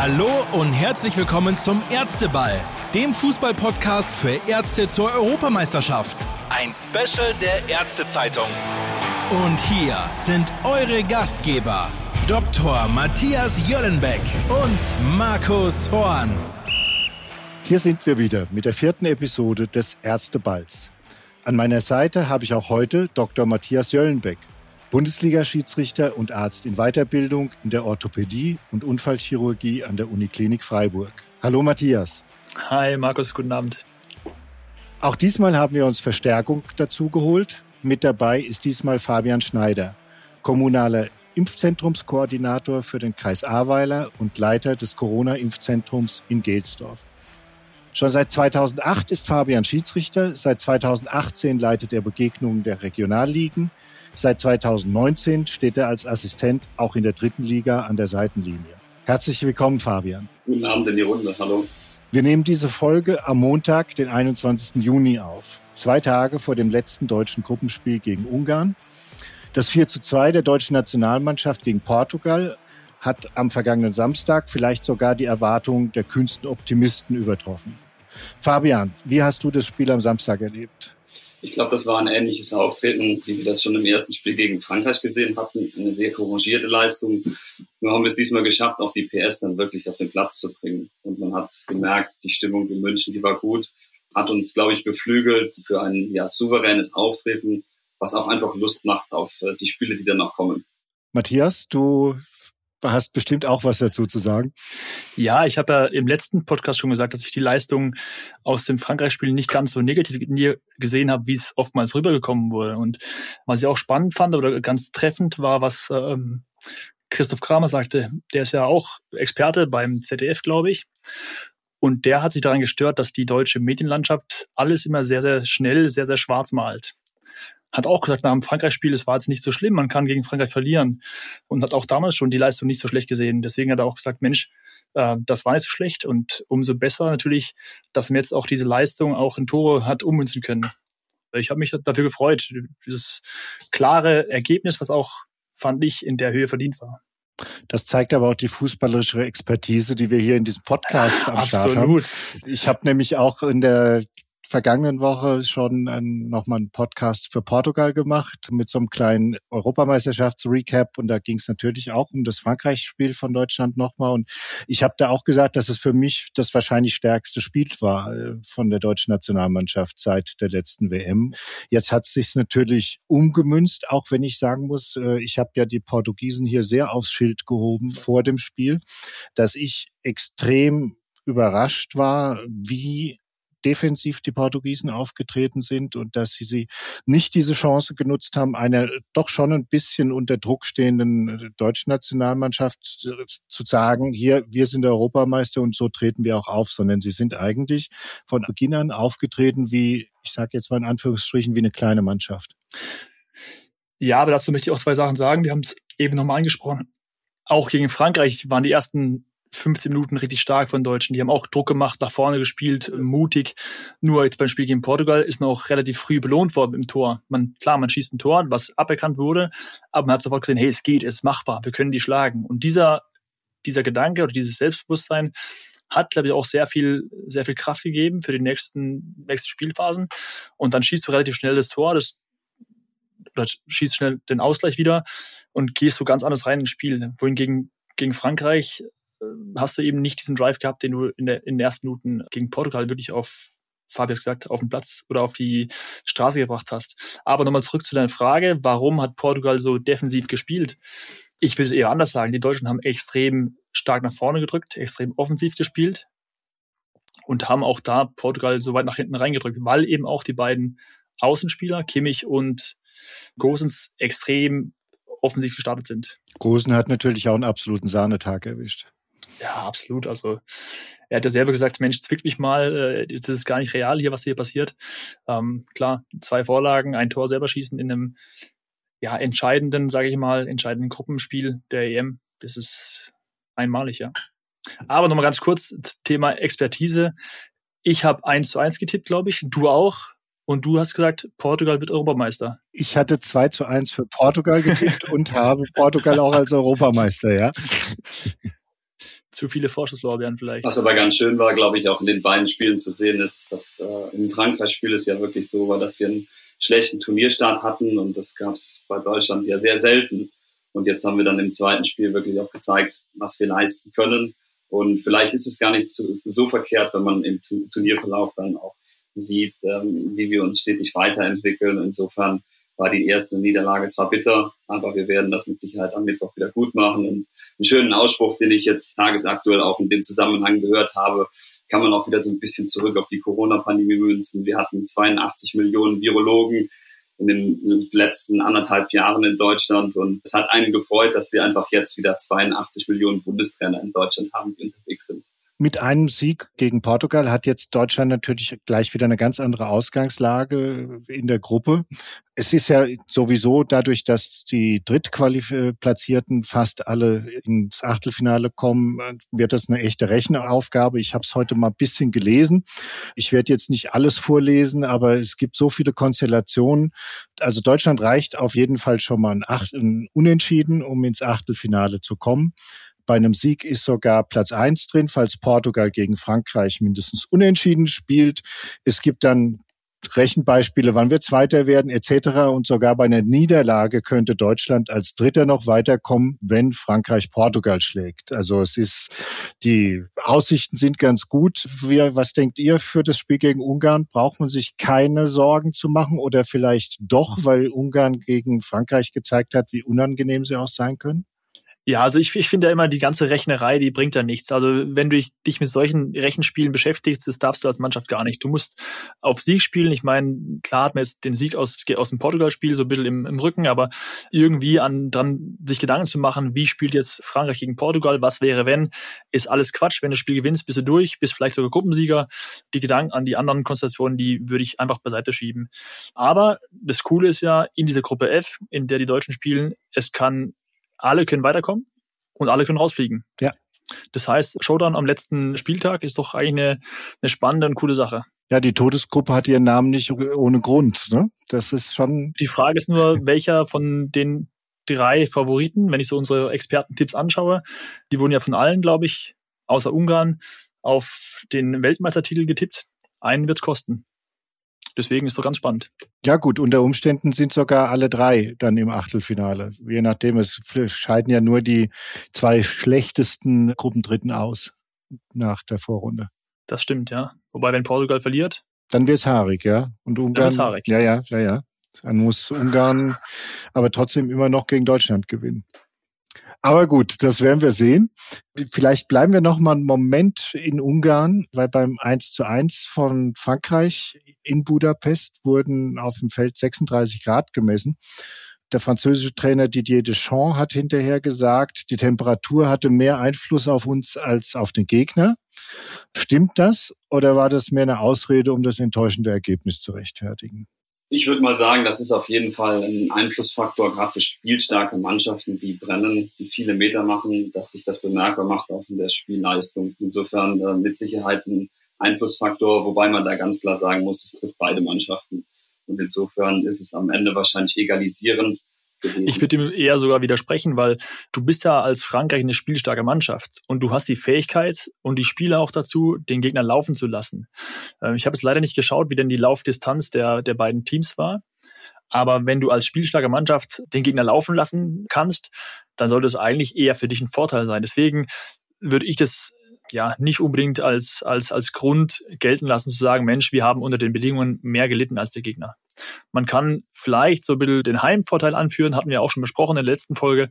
Hallo und herzlich willkommen zum Ärzteball, dem Fußballpodcast für Ärzte zur Europameisterschaft. Ein Special der Ärztezeitung. Und hier sind eure Gastgeber, Dr. Matthias Jöllenbeck und Markus Horn. Hier sind wir wieder mit der vierten Episode des Ärzteballs. An meiner Seite habe ich auch heute Dr. Matthias Jöllenbeck, Bundesliga-Schiedsrichter und Arzt in Weiterbildung in der Orthopädie und Unfallchirurgie an der Uniklinik Freiburg. Hallo Matthias. Hi Markus, guten Abend. Auch diesmal haben wir uns Verstärkung dazu geholt. Mit dabei ist diesmal Fabian Schneider, kommunaler Impfzentrumskoordinator für den Kreis Ahrweiler und Leiter des Corona-Impfzentrums in Gelsdorf. Schon seit 2008 ist Fabian Schiedsrichter, seit 2018 leitet er Begegnungen der Regionalligen, seit 2019 steht er als Assistent auch in der dritten Liga an der Seitenlinie. Herzlich willkommen, Fabian. Guten Abend in die Runde, hallo. Wir nehmen diese Folge am Montag, den 21. Juni auf, zwei Tage vor dem letzten deutschen Gruppenspiel gegen Ungarn. Das 4 zu 2 der deutschen Nationalmannschaft gegen Portugal hat am vergangenen Samstag vielleicht sogar die Erwartungen der kühnsten Optimisten übertroffen. Fabian, wie hast du das Spiel am Samstag erlebt? Ich glaube, das war ein ähnliches Auftreten, wie wir das schon im ersten Spiel gegen Frankreich gesehen hatten. Eine sehr couragierte Leistung. Nur haben wir es diesmal geschafft, auch die PS dann wirklich auf den Platz zu bringen. Und man hat es gemerkt, die Stimmung in München, die war gut. Hat uns, glaube ich, beflügelt für ein ja, souveränes Auftreten, was auch einfach Lust macht auf äh, die Spiele, die dann noch kommen. Matthias, du hast bestimmt auch was dazu zu sagen. Ja, ich habe ja im letzten Podcast schon gesagt, dass ich die Leistung aus dem Frankreich-Spiel nicht ganz so negativ gesehen habe, wie es oftmals rübergekommen wurde. Und was ich auch spannend fand oder ganz treffend war, was ähm, Christoph Kramer sagte, der ist ja auch Experte beim ZDF, glaube ich. Und der hat sich daran gestört, dass die deutsche Medienlandschaft alles immer sehr, sehr schnell, sehr, sehr schwarz malt hat auch gesagt, nach dem Frankreich-Spiel, es war jetzt nicht so schlimm, man kann gegen Frankreich verlieren. Und hat auch damals schon die Leistung nicht so schlecht gesehen. Deswegen hat er auch gesagt, Mensch, äh, das war nicht so schlecht. Und umso besser natürlich, dass man jetzt auch diese Leistung auch in Tore hat ummünzen können. Ich habe mich dafür gefreut. Dieses klare Ergebnis, was auch, fand ich, in der Höhe verdient war. Das zeigt aber auch die fußballerische Expertise, die wir hier in diesem Podcast am Start haben. Ich habe nämlich auch in der vergangenen Woche schon ein, nochmal einen Podcast für Portugal gemacht mit so einem kleinen Europameisterschaftsrecap und da ging es natürlich auch um das Frankreich-Spiel von Deutschland nochmal und ich habe da auch gesagt, dass es für mich das wahrscheinlich stärkste Spiel war äh, von der deutschen Nationalmannschaft seit der letzten WM. Jetzt hat es sich natürlich umgemünzt, auch wenn ich sagen muss, äh, ich habe ja die Portugiesen hier sehr aufs Schild gehoben vor dem Spiel, dass ich extrem überrascht war, wie defensiv die Portugiesen aufgetreten sind und dass sie, sie nicht diese Chance genutzt haben, einer doch schon ein bisschen unter Druck stehenden äh, deutschen Nationalmannschaft äh, zu sagen, hier, wir sind Europameister und so treten wir auch auf, sondern sie sind eigentlich von Beginn an aufgetreten wie, ich sage jetzt mal in Anführungsstrichen, wie eine kleine Mannschaft. Ja, aber dazu möchte ich auch zwei Sachen sagen. Wir haben es eben nochmal angesprochen. Auch gegen Frankreich waren die ersten 15 Minuten richtig stark von Deutschen. Die haben auch Druck gemacht, nach vorne gespielt, mutig. Nur jetzt beim Spiel gegen Portugal ist man auch relativ früh belohnt worden im Tor. Man, klar, man schießt ein Tor, was aberkannt wurde, aber man hat sofort gesehen, hey, es geht, es ist machbar, wir können die schlagen. Und dieser, dieser Gedanke oder dieses Selbstbewusstsein hat, glaube ich, auch sehr viel, sehr viel Kraft gegeben für die nächsten, nächsten Spielphasen. Und dann schießt du relativ schnell das Tor, das, oder schießt schnell den Ausgleich wieder und gehst du ganz anders rein ins Spiel. Wohingegen gegen Frankreich hast du eben nicht diesen Drive gehabt, den du in, der, in den ersten Minuten gegen Portugal wirklich auf, Fabius gesagt, auf den Platz oder auf die Straße gebracht hast. Aber nochmal zurück zu deiner Frage, warum hat Portugal so defensiv gespielt? Ich würde es eher anders sagen. Die Deutschen haben extrem stark nach vorne gedrückt, extrem offensiv gespielt und haben auch da Portugal so weit nach hinten reingedrückt, weil eben auch die beiden Außenspieler, Kimmich und Gosens, extrem offensiv gestartet sind. Gosen hat natürlich auch einen absoluten Sahnetag erwischt. Ja, absolut. Also er hat ja selber gesagt, Mensch, zwickt mich mal, äh, das ist gar nicht real hier, was hier passiert. Ähm, klar, zwei Vorlagen, ein Tor selber schießen in einem ja, entscheidenden, sage ich mal, entscheidenden Gruppenspiel der EM. Das ist einmalig, ja. Aber nochmal ganz kurz, Thema Expertise. Ich habe eins zu eins getippt, glaube ich. Du auch. Und du hast gesagt, Portugal wird Europameister. Ich hatte 2 zu 1 für Portugal getippt und habe Portugal auch als Europameister, ja. zu viele Vorschusslorbeeren vielleicht. Was aber ganz schön war, glaube ich, auch in den beiden Spielen zu sehen, ist, dass äh, im Frankreich-Spiel es ja wirklich so war, dass wir einen schlechten Turnierstart hatten und das gab es bei Deutschland ja sehr selten. Und jetzt haben wir dann im zweiten Spiel wirklich auch gezeigt, was wir leisten können. Und vielleicht ist es gar nicht so, so verkehrt, wenn man im Turnierverlauf dann auch sieht, ähm, wie wir uns stetig weiterentwickeln. Insofern war die erste Niederlage zwar bitter, aber wir werden das mit Sicherheit am Mittwoch wieder gut machen. Und einen schönen Ausspruch, den ich jetzt tagesaktuell auch in dem Zusammenhang gehört habe, kann man auch wieder so ein bisschen zurück auf die Corona-Pandemie münzen. Wir hatten 82 Millionen Virologen in den letzten anderthalb Jahren in Deutschland und es hat einen gefreut, dass wir einfach jetzt wieder 82 Millionen Bundestrainer in Deutschland haben, die unterwegs sind. Mit einem Sieg gegen Portugal hat jetzt Deutschland natürlich gleich wieder eine ganz andere Ausgangslage in der Gruppe. Es ist ja sowieso dadurch, dass die Drittqualifizierte fast alle ins Achtelfinale kommen, wird das eine echte Rechenaufgabe. Ich habe es heute mal ein bisschen gelesen. Ich werde jetzt nicht alles vorlesen, aber es gibt so viele Konstellationen. Also Deutschland reicht auf jeden Fall schon mal ein, Acht, ein Unentschieden, um ins Achtelfinale zu kommen. Bei einem Sieg ist sogar Platz eins drin, falls Portugal gegen Frankreich mindestens unentschieden spielt. Es gibt dann Rechenbeispiele, wann wir Zweiter werden etc. Und sogar bei einer Niederlage könnte Deutschland als Dritter noch weiterkommen, wenn Frankreich Portugal schlägt. Also es ist, die Aussichten sind ganz gut. Wir, was denkt ihr für das Spiel gegen Ungarn? Braucht man sich keine Sorgen zu machen oder vielleicht doch, weil Ungarn gegen Frankreich gezeigt hat, wie unangenehm sie auch sein können? Ja, also ich, ich finde ja immer, die ganze Rechnerei, die bringt da nichts. Also wenn du dich mit solchen Rechenspielen beschäftigst, das darfst du als Mannschaft gar nicht. Du musst auf Sieg spielen. Ich meine, klar hat man jetzt den Sieg aus, aus dem Portugal-Spiel so ein bisschen im, im Rücken, aber irgendwie an dran sich Gedanken zu machen, wie spielt jetzt Frankreich gegen Portugal, was wäre wenn, ist alles Quatsch. Wenn du das Spiel gewinnst, bist du durch, bist vielleicht sogar Gruppensieger. Die Gedanken an die anderen Konstellationen, die würde ich einfach beiseite schieben. Aber das Coole ist ja, in dieser Gruppe F, in der die Deutschen spielen, es kann alle können weiterkommen und alle können rausfliegen. Ja. Das heißt, Showdown am letzten Spieltag ist doch eigentlich eine, eine spannende und coole Sache. Ja, die Todesgruppe hat ihren Namen nicht ohne Grund. Ne? Das ist schon. Die Frage ist nur, welcher von den drei Favoriten, wenn ich so unsere Expertentipps anschaue, die wurden ja von allen, glaube ich, außer Ungarn, auf den Weltmeistertitel getippt. Einen wird's kosten. Deswegen ist doch ganz spannend. Ja gut, unter Umständen sind sogar alle drei dann im Achtelfinale. Je nachdem, es scheiden ja nur die zwei schlechtesten Gruppendritten aus nach der Vorrunde. Das stimmt, ja. Wobei, wenn Portugal verliert. Dann wird's haarig, ja. Und Ungarn. Dann wird's haarig. Ja, ja, ja, ja. Dann muss Ungarn aber trotzdem immer noch gegen Deutschland gewinnen. Aber gut, das werden wir sehen. Vielleicht bleiben wir noch mal einen Moment in Ungarn, weil beim 1 zu 1 von Frankreich in Budapest wurden auf dem Feld 36 Grad gemessen. Der französische Trainer Didier Deschamps hat hinterher gesagt, die Temperatur hatte mehr Einfluss auf uns als auf den Gegner. Stimmt das oder war das mehr eine Ausrede, um das enttäuschende Ergebnis zu rechtfertigen? Ich würde mal sagen, das ist auf jeden Fall ein Einflussfaktor, gerade für spielstarke Mannschaften, die brennen, die viele Meter machen, dass sich das bemerkbar macht auch in der Spielleistung. Insofern äh, mit Sicherheit ein Einflussfaktor, wobei man da ganz klar sagen muss, es trifft beide Mannschaften. Und insofern ist es am Ende wahrscheinlich egalisierend, Ich würde ihm eher sogar widersprechen, weil du bist ja als Frankreich eine spielstarke Mannschaft und du hast die Fähigkeit und die Spieler auch dazu, den Gegner laufen zu lassen. Ähm, ich habe es leider nicht geschaut, wie denn die Laufdistanz der, der beiden Teams war. Aber wenn du als spielstarke Mannschaft den Gegner laufen lassen kannst, dann sollte es eigentlich eher für dich ein Vorteil sein. Deswegen würde ich das ja nicht unbedingt als, als, als Grund gelten lassen zu sagen, Mensch, wir haben unter den Bedingungen mehr gelitten als der Gegner. Man kann vielleicht so ein bisschen den Heimvorteil anführen, hatten wir auch schon besprochen in der letzten Folge.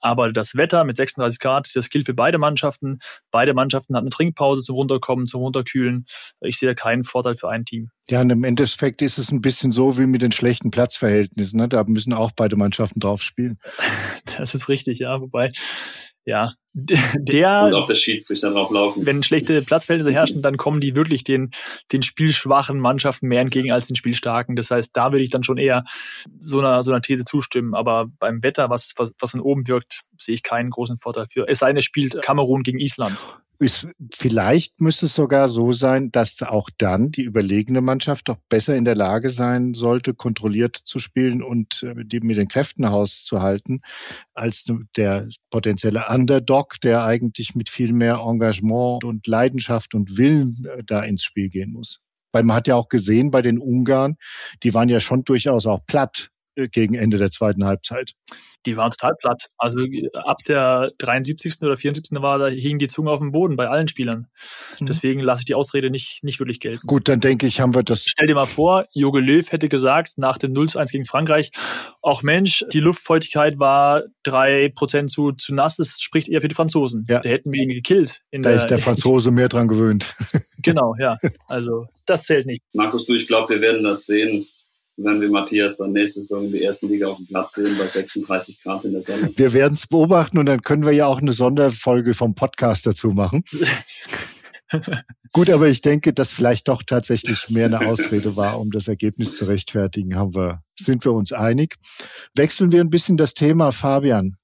Aber das Wetter mit 36 Grad, das gilt für beide Mannschaften. Beide Mannschaften hatten eine Trinkpause zum Runterkommen, zum Runterkühlen. Ich sehe da keinen Vorteil für ein Team. Ja, und im Endeffekt ist es ein bisschen so wie mit den schlechten Platzverhältnissen. Ne? Da müssen auch beide Mannschaften drauf spielen. Das ist richtig, ja. Wobei ja, der. Und auch der Schiedsrichter drauf laufen. Wenn schlechte Platzverhältnisse herrschen, dann kommen die wirklich den, den spielschwachen Mannschaften mehr entgegen als den spielstarken. Das heißt, da würde ich dann schon eher so einer, so einer These zustimmen. Aber beim Wetter, was, was, was von oben wirkt, sehe ich keinen großen Vorteil für. Es sei denn, es spielt Kamerun gegen Island. Ist, vielleicht müsste es sogar so sein, dass auch dann die überlegene Mannschaft doch besser in der Lage sein sollte, kontrolliert zu spielen und äh, die mit den Kräften hauszuhalten, als der potenzielle Underdog, der eigentlich mit viel mehr Engagement und Leidenschaft und Willen äh, da ins Spiel gehen muss. Weil man hat ja auch gesehen bei den Ungarn, die waren ja schon durchaus auch platt gegen Ende der zweiten Halbzeit. Die waren total platt. Also ab der 73. oder 74. war, da hing die Zunge auf dem Boden bei allen Spielern. Mhm. Deswegen lasse ich die Ausrede nicht, nicht wirklich gelten. Gut, dann denke ich, haben wir das. Stell dir mal vor, Joge Löw hätte gesagt, nach dem 0 zu 1 gegen Frankreich, auch Mensch, die Luftfeuchtigkeit war drei Prozent zu, zu nass, das spricht eher für die Franzosen. Ja. Da hätten wir ihn gekillt. da der, ist der Franzose mehr dran gewöhnt. genau, ja. Also, das zählt nicht. Markus, du, ich glaube, wir werden das sehen wenn wir Matthias dann nächste Saison in der ersten Liga auf dem Platz sehen bei 36 Grad in der Sonne. Wir werden es beobachten und dann können wir ja auch eine Sonderfolge vom Podcast dazu machen. Gut, aber ich denke, dass vielleicht doch tatsächlich mehr eine Ausrede war, um das Ergebnis zu rechtfertigen, haben wir, sind wir uns einig. Wechseln wir ein bisschen das Thema, Fabian.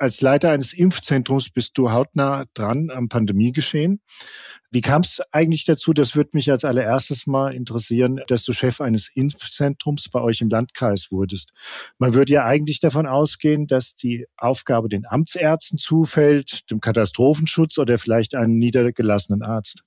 Als Leiter eines Impfzentrums bist du hautnah dran am Pandemiegeschehen. Wie kam es eigentlich dazu, das würde mich als allererstes mal interessieren, dass du Chef eines Impfzentrums bei euch im Landkreis wurdest. Man würde ja eigentlich davon ausgehen, dass die Aufgabe den Amtsärzten zufällt, dem Katastrophenschutz oder vielleicht einem niedergelassenen Arzt.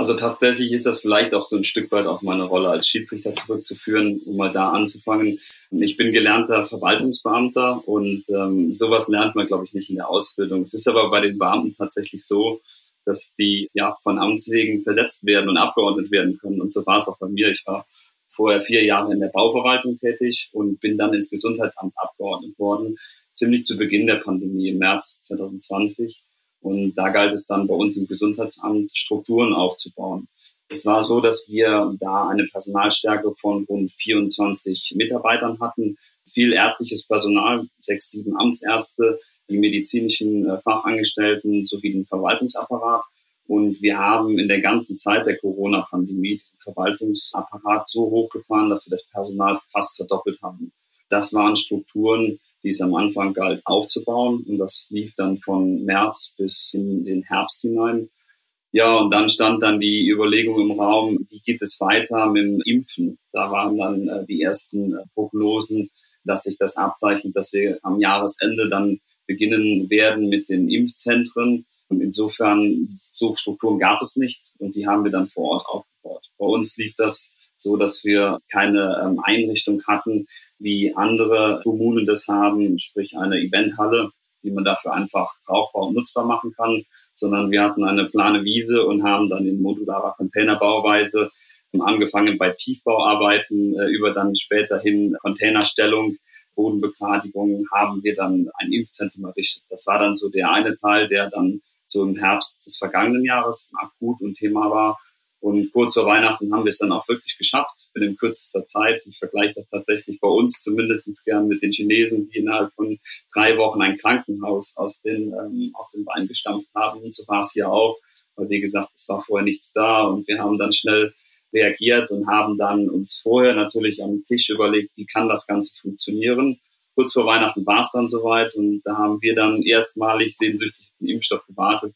Also tatsächlich ist das vielleicht auch so ein Stück weit auf meine Rolle als Schiedsrichter zurückzuführen, um mal da anzufangen. Ich bin gelernter Verwaltungsbeamter und ähm, sowas lernt man, glaube ich, nicht in der Ausbildung. Es ist aber bei den Beamten tatsächlich so, dass die ja von Amts wegen versetzt werden und abgeordnet werden können. Und so war es auch bei mir. Ich war vorher vier Jahre in der Bauverwaltung tätig und bin dann ins Gesundheitsamt abgeordnet worden, ziemlich zu Beginn der Pandemie im März 2020. Und da galt es dann bei uns im Gesundheitsamt Strukturen aufzubauen. Es war so, dass wir da eine Personalstärke von rund 24 Mitarbeitern hatten, viel ärztliches Personal, sechs, sieben Amtsärzte, die medizinischen äh, Fachangestellten sowie den Verwaltungsapparat. Und wir haben in der ganzen Zeit der Corona-Pandemie diesen Verwaltungsapparat so hochgefahren, dass wir das Personal fast verdoppelt haben. Das waren Strukturen, die es am Anfang galt aufzubauen. Und das lief dann von März bis in den Herbst hinein. Ja, und dann stand dann die Überlegung im Raum, wie geht es weiter mit dem Impfen? Da waren dann äh, die ersten äh, Prognosen, dass sich das abzeichnet, dass wir am Jahresende dann beginnen werden mit den Impfzentren. Und insofern, so Strukturen gab es nicht und die haben wir dann vor Ort aufgebaut. Bei uns lief das so, dass wir keine ähm, Einrichtung hatten, wie andere Kommunen das haben, sprich eine Eventhalle, die man dafür einfach brauchbar und nutzbar machen kann, sondern wir hatten eine plane Wiese und haben dann in modularer Containerbauweise angefangen bei Tiefbauarbeiten äh, über dann späterhin Containerstellung, Bodenbegradigung haben wir dann ein Impfzentrum errichtet. Das war dann so der eine Teil, der dann so im Herbst des vergangenen Jahres akut und Thema war. Und kurz vor Weihnachten haben wir es dann auch wirklich geschafft, in kürzester Zeit. Ich vergleiche das tatsächlich bei uns zumindest gern mit den Chinesen, die innerhalb von drei Wochen ein Krankenhaus aus den, ähm, aus den Beinen gestampft haben. Und so war es hier auch. Weil, wie gesagt, es war vorher nichts da und wir haben dann schnell reagiert und haben dann uns vorher natürlich am Tisch überlegt, wie kann das Ganze funktionieren. Kurz vor Weihnachten war es dann soweit und da haben wir dann erstmalig sehnsüchtig auf den Impfstoff gewartet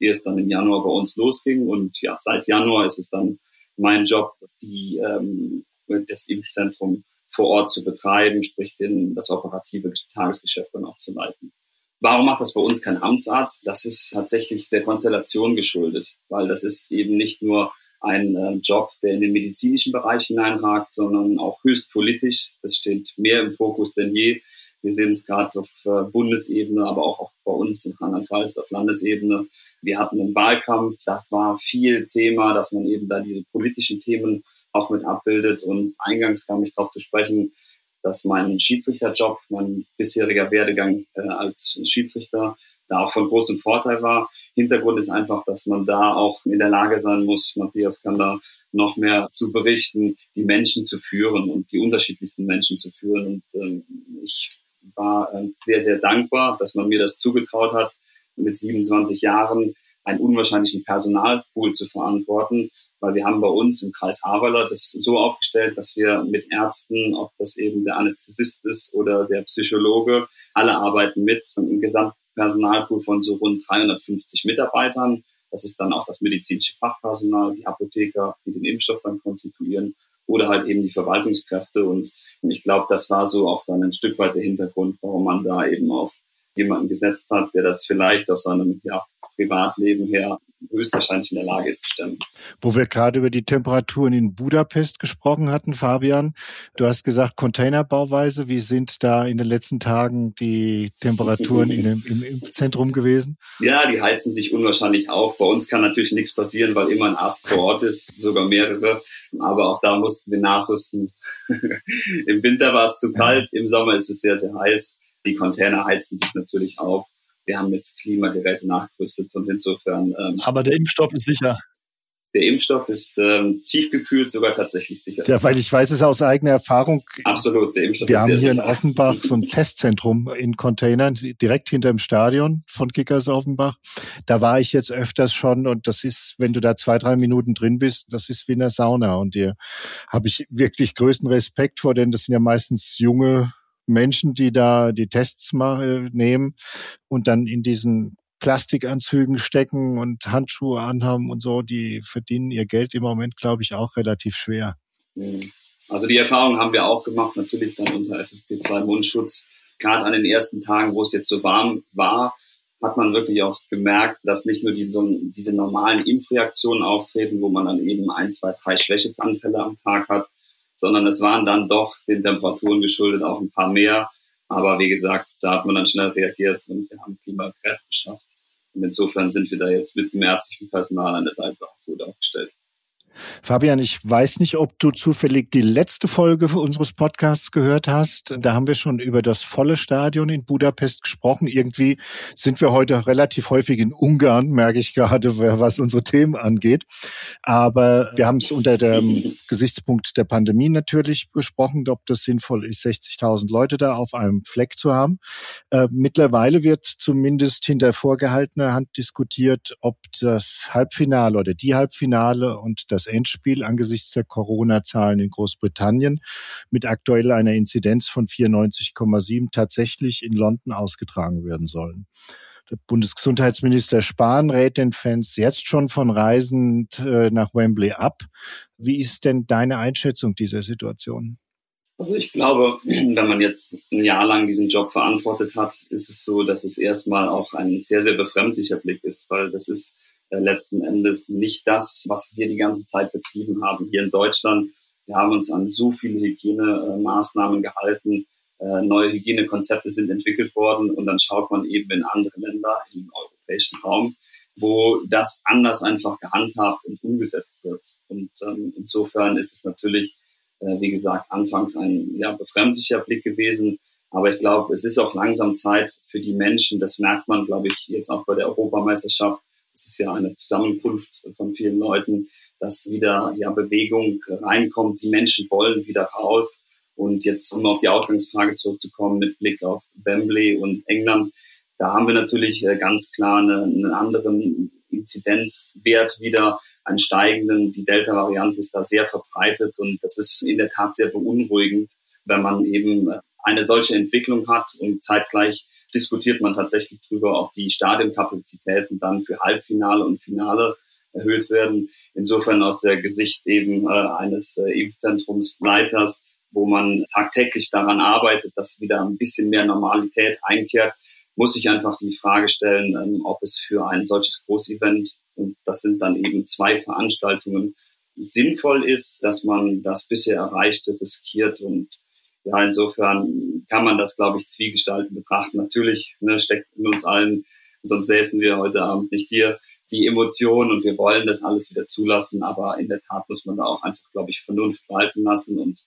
ehe es dann im Januar bei uns losging. Und ja, seit Januar ist es dann mein Job, die, ähm, das Impfzentrum vor Ort zu betreiben, sprich den, das operative Tagesgeschäft dann auch zu leiten. Warum macht das bei uns kein Amtsarzt? Das ist tatsächlich der Konstellation geschuldet, weil das ist eben nicht nur ein äh, Job, der in den medizinischen Bereich hineinragt, sondern auch höchst politisch. Das steht mehr im Fokus denn je. Wir sehen es gerade auf äh, Bundesebene, aber auch bei uns in Rheinland-Pfalz auf Landesebene. Wir hatten einen Wahlkampf, das war viel Thema, dass man eben da diese politischen Themen auch mit abbildet. Und eingangs kam ich darauf zu sprechen, dass mein Schiedsrichterjob, mein bisheriger Werdegang äh, als Schiedsrichter da auch von großem Vorteil war. Hintergrund ist einfach, dass man da auch in der Lage sein muss, Matthias kann da noch mehr zu berichten, die Menschen zu führen und die unterschiedlichsten Menschen zu führen. Und ähm, ich war äh, sehr, sehr dankbar, dass man mir das zugetraut hat, mit 27 Jahren einen unwahrscheinlichen Personalpool zu verantworten, weil wir haben bei uns im Kreis Ahrweiler das so aufgestellt, dass wir mit Ärzten, ob das eben der Anästhesist ist oder der Psychologe, alle arbeiten mit, einem Gesamtpersonalpool von so rund 350 Mitarbeitern. Das ist dann auch das medizinische Fachpersonal, die Apotheker, die den Impfstoff dann konstituieren oder halt eben die Verwaltungskräfte. Und ich glaube, das war so auch dann ein Stück weit der Hintergrund, warum man da eben auf jemanden gesetzt hat, der das vielleicht aus seinem ja, Privatleben her höchstwahrscheinlich in der Lage ist zu stemmen. Wo wir gerade über die Temperaturen in Budapest gesprochen hatten, Fabian, du hast gesagt Containerbauweise. Wie sind da in den letzten Tagen die Temperaturen dem, im Impfzentrum gewesen? Ja, die heizen sich unwahrscheinlich auf. Bei uns kann natürlich nichts passieren, weil immer ein Arzt vor Ort ist, sogar mehrere. Aber auch da mussten wir nachrüsten. Im Winter war es zu kalt, im Sommer ist es sehr, sehr heiß. Die Container heizen sich natürlich auf wir haben jetzt Klimageräte nachgerüstet und insofern. Ähm, Aber der Impfstoff ist sicher. Der Impfstoff ist ähm, tiefgekühlt sogar tatsächlich sicher. Ja, weil ich weiß es aus eigener Erfahrung. Absolut, der Impfstoff Wir ist haben hier sicher. in Offenbach so ein Testzentrum in Containern direkt hinter dem Stadion von Kickers Offenbach. Da war ich jetzt öfters schon und das ist, wenn du da zwei, drei Minuten drin bist, das ist wie in der Sauna und dir habe ich wirklich größten Respekt vor, denn das sind ja meistens junge Menschen, die da die Tests mal nehmen und dann in diesen Plastikanzügen stecken und Handschuhe anhaben und so, die verdienen ihr Geld im Moment, glaube ich, auch relativ schwer. Mhm. Also die Erfahrung haben wir auch gemacht, natürlich dann unter FFP2 Mundschutz. Gerade an den ersten Tagen, wo es jetzt so warm war, hat man wirklich auch gemerkt, dass nicht nur die, so, diese normalen Impfreaktionen auftreten, wo man dann eben ein, zwei, drei Schwächeanfälle am Tag hat, sondern es waren dann doch den Temperaturen geschuldet auch ein paar mehr. Aber wie gesagt, da hat man dann schnell reagiert und wir haben Klimakräfte geschafft. Und insofern sind wir da jetzt mit dem ärztlichen Personal an der Seite auch gut aufgestellt. Fabian, ich weiß nicht, ob du zufällig die letzte Folge unseres Podcasts gehört hast. Da haben wir schon über das volle Stadion in Budapest gesprochen. Irgendwie sind wir heute relativ häufig in Ungarn, merke ich gerade, was unsere Themen angeht. Aber wir haben es unter dem Gesichtspunkt der Pandemie natürlich besprochen, ob das sinnvoll ist, 60.000 Leute da auf einem Fleck zu haben. Äh, mittlerweile wird zumindest hinter vorgehaltener Hand diskutiert, ob das Halbfinale oder die Halbfinale und das Endspiel angesichts der Corona-Zahlen in Großbritannien mit aktuell einer Inzidenz von 94,7 tatsächlich in London ausgetragen werden sollen. Der Bundesgesundheitsminister Spahn rät den Fans jetzt schon von Reisen äh, nach Wembley ab. Wie ist denn deine Einschätzung dieser Situation? Also ich glaube, wenn man jetzt ein Jahr lang diesen Job verantwortet hat, ist es so, dass es erstmal auch ein sehr, sehr befremdlicher Blick ist, weil das ist letzten Endes nicht das, was wir die ganze Zeit betrieben haben hier in Deutschland. Wir haben uns an so viele Hygienemaßnahmen gehalten. Äh, neue Hygienekonzepte sind entwickelt worden und dann schaut man eben in andere Länder im europäischen Raum, wo das anders einfach gehandhabt und umgesetzt wird. Und ähm, insofern ist es natürlich, äh, wie gesagt, anfangs ein ja, befremdlicher Blick gewesen. Aber ich glaube, es ist auch langsam Zeit für die Menschen. Das merkt man, glaube ich, jetzt auch bei der Europameisterschaft es ist ja eine Zusammenkunft von vielen Leuten, dass wieder ja Bewegung reinkommt. Die Menschen wollen wieder raus. Und jetzt, um auf die Ausgangsfrage zurückzukommen, mit Blick auf Wembley und England, da haben wir natürlich äh, ganz klar einen, anderen Inzidenzwert wieder, einen steigenden. Die Delta-Variante ist da sehr verbreitet und das ist in der Tat sehr beunruhigend, wenn man eben eine solche Entwicklung hat und zeitgleich diskutiert man tatsächlich darüber, ob die Stadionkapazitäten dann für Halbfinale und Finale erhöht werden. Insofern aus der Gesicht eben äh, eines äh, Impfzentrumsleiters, wo man tagtäglich daran arbeitet, dass wieder ein bisschen mehr Normalität einkehrt, muss ich einfach die Frage stellen, ähm, ob es für ein solches Großevent, und das sind dann eben zwei Veranstaltungen, sinnvoll ist, dass man das bisher Erreichte riskiert und ja, insofern kann man das, glaube ich, zwiegestalten betrachten. Natürlich ne, steckt in uns allen, sonst säßen wir heute Abend nicht hier, die Emotionen und wir wollen das alles wieder zulassen. Aber in der Tat muss man da auch einfach, glaube ich, Vernunft walten lassen. Und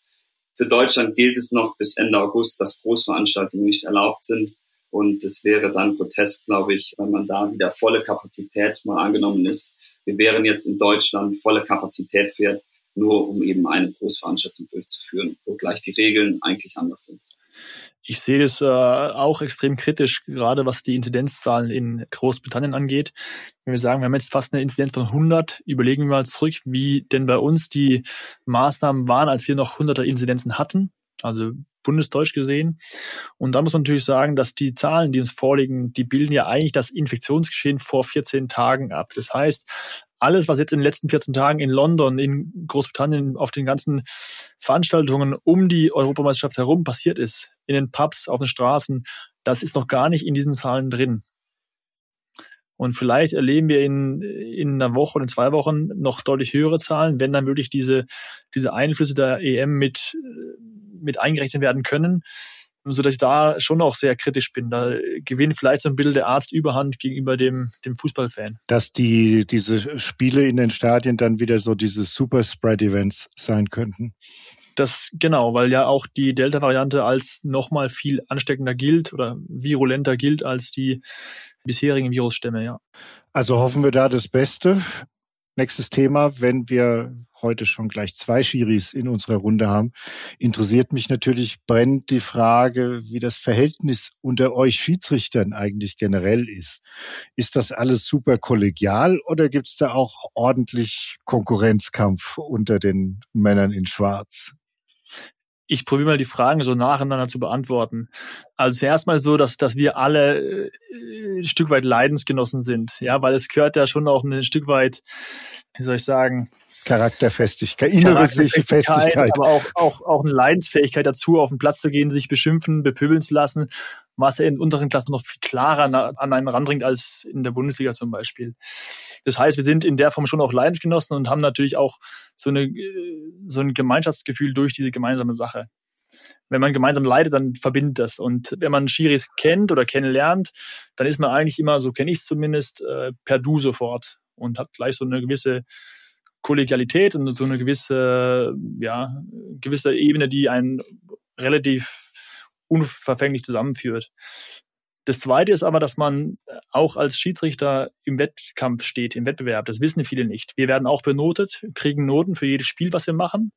für Deutschland gilt es noch bis Ende August, dass Großveranstaltungen nicht erlaubt sind. Und es wäre dann grotesk, glaube ich, wenn man da wieder volle Kapazität mal angenommen ist. Wir wären jetzt in Deutschland volle Kapazität fährt, nur um eben eine Großveranstaltung durchzuführen, gleich die Regeln eigentlich anders sind. Ich sehe das äh, auch extrem kritisch, gerade was die Inzidenzzahlen in Großbritannien angeht. Wenn wir sagen, wir haben jetzt fast eine Inzidenz von 100, überlegen wir mal zurück, wie denn bei uns die Maßnahmen waren, als wir noch 100er Inzidenzen hatten. Also bundesdeutsch gesehen. Und da muss man natürlich sagen, dass die Zahlen, die uns vorliegen, die bilden ja eigentlich das Infektionsgeschehen vor 14 Tagen ab. Das heißt, alles, was jetzt in den letzten 14 Tagen in London, in Großbritannien, auf den ganzen Veranstaltungen um die Europameisterschaft herum passiert ist, in den Pubs, auf den Straßen, das ist noch gar nicht in diesen Zahlen drin. Und vielleicht erleben wir in, in einer Woche oder in zwei Wochen noch deutlich höhere Zahlen, wenn dann wirklich diese, diese Einflüsse der EM mit, mit eingerechnet werden können so dass ich da schon auch sehr kritisch bin. Da gewinnt vielleicht so ein bisschen der Arzt Überhand gegenüber dem, dem Fußballfan. Dass die, diese Spiele in den Stadien dann wieder so diese Super-Spread-Events sein könnten. Das genau, weil ja auch die Delta-Variante als nochmal viel ansteckender gilt oder virulenter gilt als die bisherigen Virusstämme, ja. Also hoffen wir da das Beste. Nächstes Thema, wenn wir heute schon gleich zwei Schiris in unserer Runde haben, interessiert mich natürlich brennend die Frage, wie das Verhältnis unter euch Schiedsrichtern eigentlich generell ist. Ist das alles super kollegial oder gibt es da auch ordentlich Konkurrenzkampf unter den Männern in Schwarz? Ich probiere mal die Fragen so nacheinander zu beantworten. Also zuerst mal so, dass, dass wir alle äh, ein Stück weit Leidensgenossen sind, ja, weil es gehört ja schon auch ein Stück weit, wie soll ich sagen, Charakterfestigkeit, innere Festigkeit. Aber auch, auch, auch eine Leidensfähigkeit dazu, auf den Platz zu gehen, sich beschimpfen, bepöbeln zu lassen, ja in unteren Klassen noch viel klarer an einen randringt als in der Bundesliga zum Beispiel. Das heißt, wir sind in der Form schon auch Leidensgenossen und haben natürlich auch so, eine, so ein Gemeinschaftsgefühl durch diese gemeinsame Sache. Wenn man gemeinsam leidet, dann verbindet das. Und wenn man Schiris kennt oder kennenlernt, dann ist man eigentlich immer, so kenne ich es zumindest, äh, per Du sofort und hat gleich so eine gewisse Kollegialität und so eine gewisse, ja, gewisse Ebene, die einen relativ unverfänglich zusammenführt. Das Zweite ist aber, dass man auch als Schiedsrichter im Wettkampf steht, im Wettbewerb. Das wissen viele nicht. Wir werden auch benotet, kriegen Noten für jedes Spiel, was wir machen.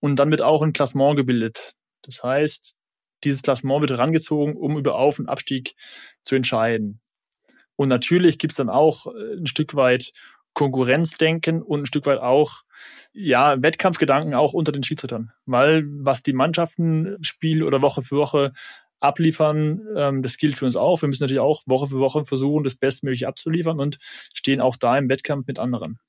Und dann wird auch ein Klassement gebildet. Das heißt, dieses Klassement wird herangezogen, um über Auf- und Abstieg zu entscheiden. Und natürlich gibt es dann auch äh, ein Stück weit Konkurrenzdenken und ein Stück weit auch ja Wettkampfgedanken auch unter den Schiedsrichtern, weil was die Mannschaften Spiel oder Woche für Woche abliefern, ähm, das gilt für uns auch. Wir müssen natürlich auch Woche für Woche versuchen, das Bestmögliche abzuliefern und stehen auch da im Wettkampf mit anderen.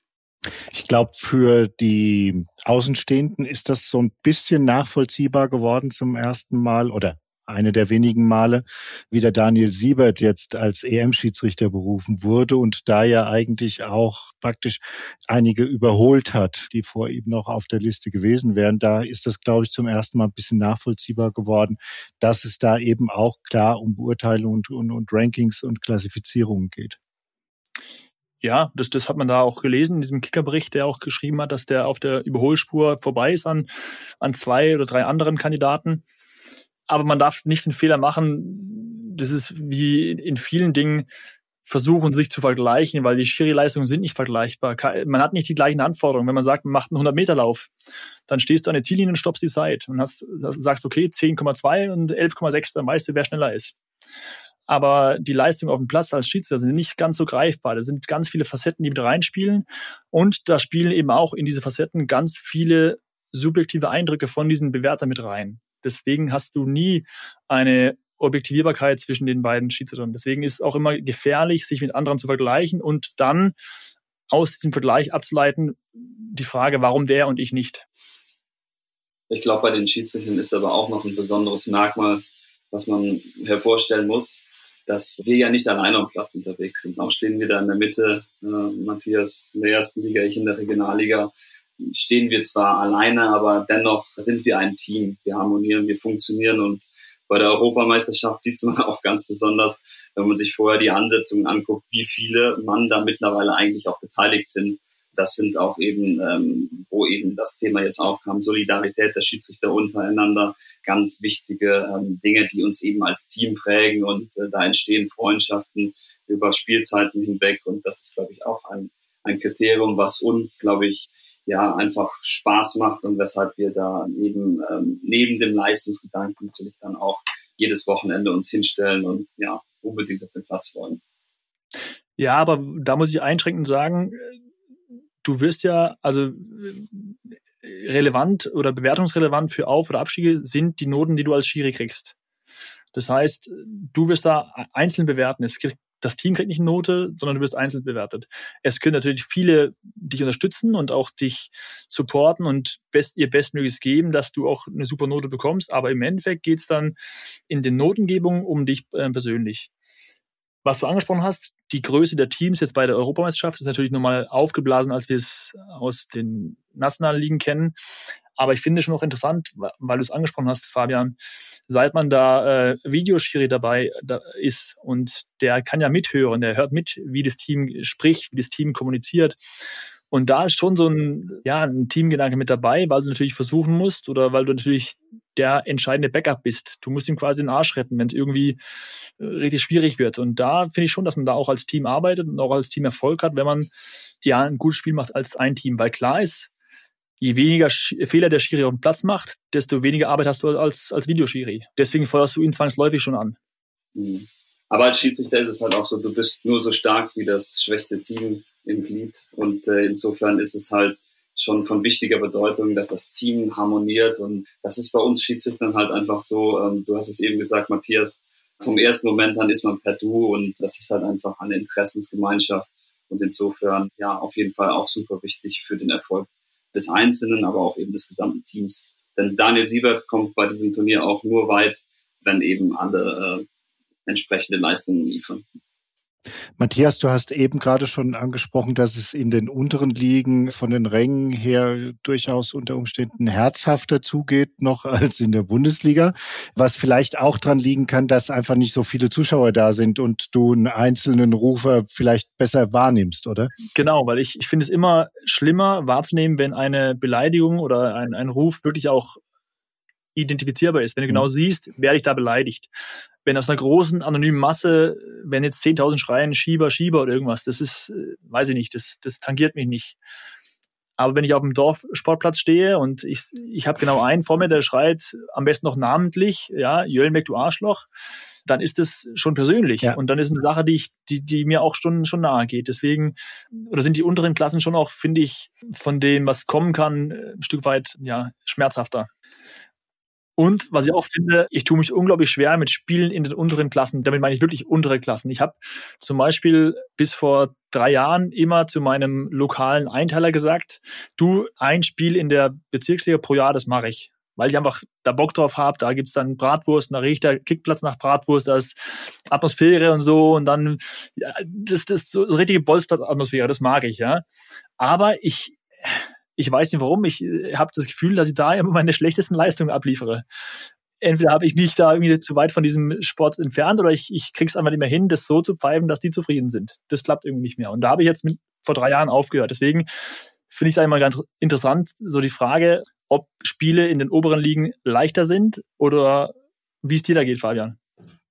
Ich glaube, für die Außenstehenden ist das so ein bisschen nachvollziehbar geworden zum ersten Mal oder eine der wenigen Male, wie der Daniel Siebert jetzt als EM-Schiedsrichter berufen wurde und da ja eigentlich auch praktisch einige überholt hat, die vor ihm noch auf der Liste gewesen wären. Da ist das, glaube ich, zum ersten Mal ein bisschen nachvollziehbar geworden, dass es da eben auch klar um Beurteilung und, und, und Rankings und Klassifizierungen geht. Ja, das, das hat man da auch gelesen in diesem Kickerbericht, der auch geschrieben hat, dass der auf der Überholspur vorbei ist an, an zwei oder drei anderen Kandidaten. Aber man darf nicht den Fehler machen, das ist wie in vielen Dingen, versuchen, sich zu vergleichen, weil die Schiri-Leistungen sind nicht vergleichbar. Man hat nicht die gleichen Anforderungen. Wenn man sagt, man macht einen 100-Meter-Lauf, dann stehst du an der Ziellinie und stoppst die Zeit und hast, sagst, okay, 10,2 und 11,6, dann weißt du, wer schneller ist. Aber die Leistungen auf dem Platz als Schiedsrichter sind nicht ganz so greifbar. Da sind ganz viele Facetten, die mit reinspielen. Und da spielen eben auch in diese Facetten ganz viele subjektive Eindrücke von diesen Bewertern mit rein. Deswegen hast du nie eine Objektivierbarkeit zwischen den beiden Schiedsrichtern. Deswegen ist es auch immer gefährlich, sich mit anderen zu vergleichen und dann aus diesem Vergleich abzuleiten, die Frage, warum der und ich nicht. Ich glaube, bei den Schiedsrichtern ist aber auch noch ein besonderes Merkmal, was man hervorstellen muss, dass wir ja nicht alleine am Platz unterwegs sind. Auch stehen wir da in der Mitte, äh, Matthias in der ersten Liga, ich in der Regionalliga stehen wir zwar alleine, aber dennoch sind wir ein Team. Wir harmonieren, wir funktionieren und bei der Europameisterschaft sieht man auch ganz besonders, wenn man sich vorher die Ansetzungen anguckt, wie viele Mann da mittlerweile eigentlich auch beteiligt sind. Das sind auch eben, ähm, wo eben das Thema jetzt aufkam, Solidarität der Schiedsrichter untereinander, ganz wichtige ähm, Dinge, die uns eben als Team prägen und äh, da entstehen Freundschaften über Spielzeiten hinweg und das ist, glaube ich, auch ein, ein Kriterium, was uns, glaube ich, ja einfach Spaß macht und weshalb wir da eben ähm, neben dem Leistungsgedanken natürlich dann auch jedes Wochenende uns hinstellen und ja unbedingt auf den Platz wollen. Ja, aber da muss ich einschränkend sagen, du wirst ja, also relevant oder bewertungsrelevant für Auf- oder Abstiege sind die Noten, die du als Schiri kriegst. Das heißt, du wirst da einzeln bewerten. Es das Team kriegt nicht eine Note, sondern du wirst einzeln bewertet. Es können natürlich viele dich unterstützen und auch dich supporten und best, ihr Bestmögliches geben, dass du auch eine super Note bekommst. Aber im Endeffekt geht's dann in den Notengebungen um dich äh, persönlich. Was du angesprochen hast, die Größe der Teams jetzt bei der Europameisterschaft ist natürlich nochmal aufgeblasen, als wir es aus den nationalen Ligen kennen. Aber ich finde schon noch interessant, weil du es angesprochen hast, Fabian, seit man da äh, Videoschiri dabei da ist und der kann ja mithören, der hört mit, wie das Team spricht, wie das Team kommuniziert. Und da ist schon so ein, ja, ein Teamgedanke mit dabei, weil du natürlich versuchen musst oder weil du natürlich der entscheidende Backup bist. Du musst ihm quasi den Arsch retten, wenn es irgendwie äh, richtig schwierig wird. Und da finde ich schon, dass man da auch als Team arbeitet und auch als Team Erfolg hat, wenn man ja ein gutes Spiel macht als ein Team. Weil klar ist, je weniger Fehler der Schiri auf dem Platz macht, desto weniger Arbeit hast du als, als Videoschiri. Deswegen feuerst du ihn zwangsläufig schon an. Mhm. Aber als Schiedsrichter ist es halt auch so, du bist nur so stark wie das schwächste Team im Glied. Und äh, insofern ist es halt schon von wichtiger Bedeutung, dass das Team harmoniert. Und das ist bei uns Schiedsrichtern halt einfach so, ähm, du hast es eben gesagt, Matthias, vom ersten Moment an ist man per Du und das ist halt einfach eine Interessensgemeinschaft. Und insofern, ja, auf jeden Fall auch super wichtig für den Erfolg des Einzelnen, aber auch eben des gesamten Teams. Denn Daniel Siebert kommt bei diesem Turnier auch nur weit, wenn eben alle äh, entsprechende Leistungen liefern. Matthias, du hast eben gerade schon angesprochen, dass es in den unteren Ligen von den Rängen her durchaus unter Umständen herzhafter zugeht noch als in der Bundesliga, was vielleicht auch dran liegen kann, dass einfach nicht so viele Zuschauer da sind und du einen einzelnen Rufer vielleicht besser wahrnimmst, oder? Genau, weil ich, ich finde es immer schlimmer wahrzunehmen, wenn eine Beleidigung oder ein, ein Ruf wirklich auch identifizierbar ist. Wenn du genau mhm. siehst, werde ich da beleidigt wenn aus einer großen anonymen Masse, wenn jetzt 10.000 schreien, Schieber, Schieber oder irgendwas, das ist, äh, weiß ich nicht, das, das tangiert mich nicht. Aber wenn ich auf dem Dorfsportplatz stehe und ich, ich habe genau einen vor mir, der schreit am besten noch namentlich, ja, Jöllenbeck, du Arschloch, dann ist das schon persönlich. Ja. Und dann ist eine Sache, die ich, die, die mir auch schon, schon nahe geht. Deswegen, oder sind die unteren Klassen schon auch, finde ich, von dem, was kommen kann, ein Stück weit, ja, schmerzhafter. Und was ich auch finde, ich tue mich unglaublich schwer mit Spielen in den unteren Klassen. Damit meine ich wirklich untere Klassen. Ich habe zum Beispiel bis vor drei Jahren immer zu meinem lokalen Einteiler gesagt, du, ein Spiel in der Bezirksliga pro Jahr, das mache ich. Weil ich einfach da Bock drauf habe, da gibt's dann Bratwurst, da riecht der Kickplatz nach Bratwurst, da ist Atmosphäre und so und dann, ja, das, das so richtige Bolzplatz-Atmosphäre, das mag ich, ja. Aber ich, ich weiß nicht warum. Ich äh, habe das Gefühl, dass ich da immer meine schlechtesten Leistungen abliefere. Entweder habe ich mich da irgendwie zu weit von diesem Sport entfernt oder ich, ich krieg's einfach nicht mehr hin, das so zu pfeifen, dass die zufrieden sind. Das klappt irgendwie nicht mehr. Und da habe ich jetzt mit, vor drei Jahren aufgehört. Deswegen finde ich es einmal ganz interessant, so die Frage, ob Spiele in den oberen Ligen leichter sind oder wie es dir da geht, Fabian.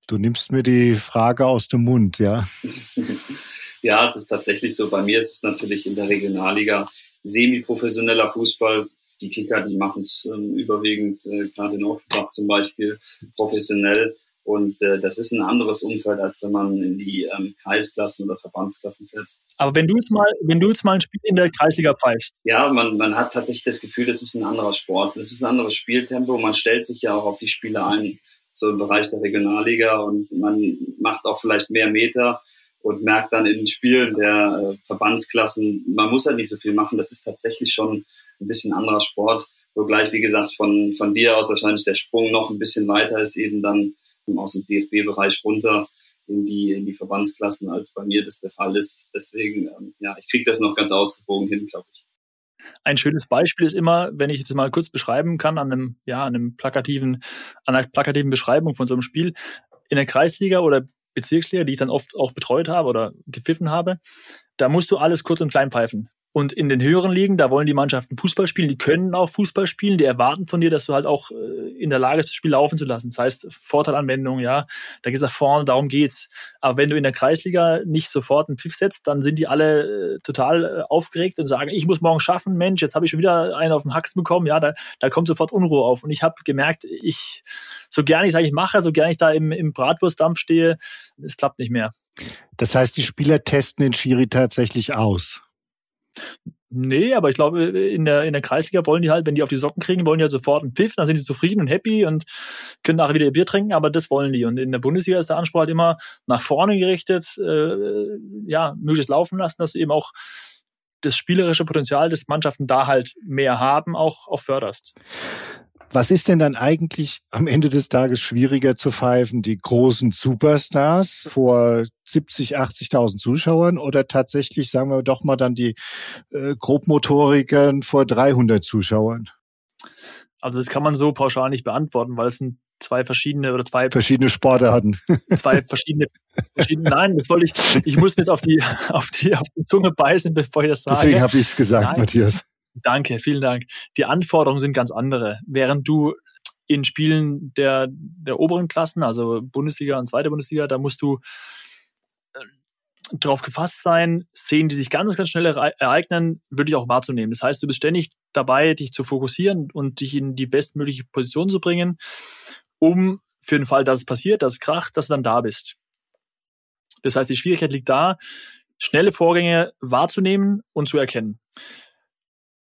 Du nimmst mir die Frage aus dem Mund, ja. ja, es ist tatsächlich so. Bei mir ist es natürlich in der Regionalliga semi-professioneller Fußball. Die Kicker, die machen es ähm, überwiegend, äh, gerade in Offenbach zum Beispiel, professionell. Und äh, das ist ein anderes Umfeld, als wenn man in die ähm, Kreisklassen oder Verbandsklassen fährt. Aber wenn du jetzt mal, wenn du jetzt mal ein Spiel in der Kreisliga pfeifst. Ja, man, man hat tatsächlich das Gefühl, das ist ein anderer Sport. Das ist ein anderes Spieltempo. Man stellt sich ja auch auf die Spiele ein, so im Bereich der Regionalliga und man macht auch vielleicht mehr Meter und merkt dann in den Spielen der äh, Verbandsklassen, man muss ja nicht so viel machen. Das ist tatsächlich schon ein bisschen anderer Sport. Wogleich, wie gesagt, von, von dir aus wahrscheinlich der Sprung noch ein bisschen weiter ist, eben dann aus dem DFB-Bereich runter in die, in die Verbandsklassen, als bei mir das der Fall ist. Deswegen, ähm, ja, ich kriege das noch ganz ausgewogen hin, glaube ich. Ein schönes Beispiel ist immer, wenn ich das mal kurz beschreiben kann, an einem, ja, an einem plakativen, an einer plakativen Beschreibung von so einem Spiel. In der Kreisliga oder Bezirksliga, die ich dann oft auch betreut habe oder gepfiffen habe, da musst du alles kurz und klein pfeifen. Und in den höheren Ligen, da wollen die Mannschaften Fußball spielen, die können auch Fußball spielen, die erwarten von dir, dass du halt auch äh, in der Lage bist, das Spiel laufen zu lassen. Das heißt, Vorteilanwendung, ja, da geht's nach vorne, darum geht's. Aber wenn du in der Kreisliga nicht sofort einen Pfiff setzt, dann sind die alle äh, total äh, aufgeregt und sagen, ich muss morgen schaffen, Mensch, jetzt habe ich schon wieder einen auf den Haxen bekommen, ja, da, da kommt sofort Unruhe auf. Und ich habe gemerkt, ich, so gerne ich es eigentlich mache, so gerne ich da im, im Bratwurstdampf stehe, es klappt nicht mehr. Das heißt, die Spieler testen den Schiri tatsächlich aus. Nee, aber ich glaube, in der, in der Kreisliga wollen die halt, wenn die auf die Socken kriegen, wollen die halt sofort einen Pfiff, dann sind die zufrieden und happy und können nachher wieder ihr Bier trinken, aber das wollen die. Und in der Bundesliga ist der Anspruch halt immer nach vorne gerichtet, äh, ja, möglichst laufen lassen, dass du eben auch das spielerische Potenzial des Mannschaften da halt mehr haben, auch, auch förderst. Was ist denn dann eigentlich am Ende des Tages schwieriger zu pfeifen? Die großen Superstars vor 70, 80.000 Zuschauern oder tatsächlich, sagen wir doch mal, dann die äh, Grobmotorikern vor 300 Zuschauern? Also das kann man so pauschal nicht beantworten, weil es sind zwei verschiedene oder zwei verschiedene Sportarten. Zwei verschiedene, verschiedene nein, das wollte ich, ich muss mir jetzt auf die, auf die, auf die Zunge beißen, bevor ich das sage. Deswegen habe ich es gesagt, nein. Matthias. Danke, vielen Dank. Die Anforderungen sind ganz andere. Während du in Spielen der, der oberen Klassen, also Bundesliga und zweite Bundesliga, da musst du äh, darauf gefasst sein, Szenen, die sich ganz, ganz schnell ereignen, wirklich auch wahrzunehmen. Das heißt, du bist ständig dabei, dich zu fokussieren und dich in die bestmögliche Position zu bringen, um für den Fall, dass es passiert, dass es kracht, dass du dann da bist. Das heißt, die Schwierigkeit liegt da, schnelle Vorgänge wahrzunehmen und zu erkennen.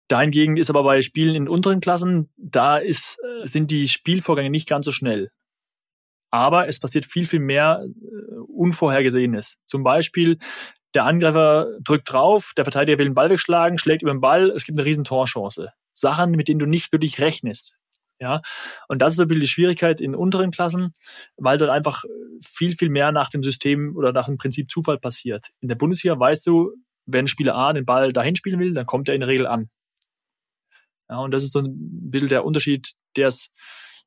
Dahingegen ist aber bei Spielen in unteren Klassen, da ist, äh, sind die Spielvorgänge nicht ganz so schnell. Aber es passiert viel, viel mehr äh, Unvorhergesehenes. Zum Beispiel, der Angreifer drückt drauf, der Verteidiger will den Ball wegschlagen, schlägt über den Ball, es gibt eine riesen Torchance. Sachen, mit denen du nicht wirklich rechnest. Ja, und das ist ein bisschen die Schwierigkeit in unteren Klassen, weil dort einfach viel, viel mehr nach dem System oder nach dem Prinzip Zufall passiert. In der Bundesliga weißt du, wenn Spieler A den Ball dahin spielen will, dann kommt er in der Regel an. Ja, und das ist so ein bisschen der Unterschied, der es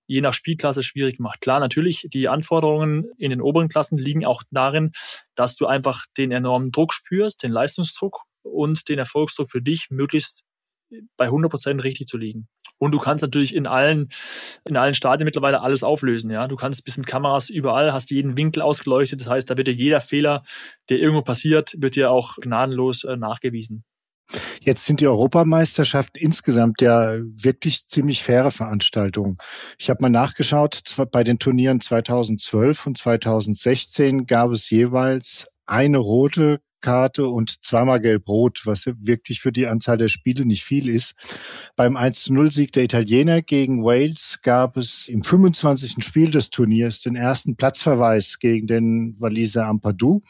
je nach Spielklasse schwierig macht. Klar, natürlich, die Anforderungen in den oberen Klassen liegen auch darin, dass du einfach den enormen Druck spürst, den Leistungsdruck und den Erfolgsdruck für dich möglichst bei 100 Prozent richtig zu liegen. Und du kannst natürlich in allen, in allen Stadien mittlerweile alles auflösen, ja. Du kannst bis mit Kameras überall, hast jeden Winkel ausgeleuchtet. Das heißt, da wird dir jeder Fehler, der irgendwo passiert, wird dir auch gnadenlos äh, nachgewiesen. Jetzt sind die Europameisterschaften insgesamt ja wirklich ziemlich faire Veranstaltungen. Ich habe mal nachgeschaut, bei den Turnieren 2012 und 2016 gab es jeweils eine rote Karte und zweimal gelb-rot, was wirklich für die Anzahl der Spiele nicht viel ist. Beim 1-0-Sieg der Italiener gegen Wales gab es im 25. Spiel des Turniers den ersten Platzverweis gegen den Waliser Ampadu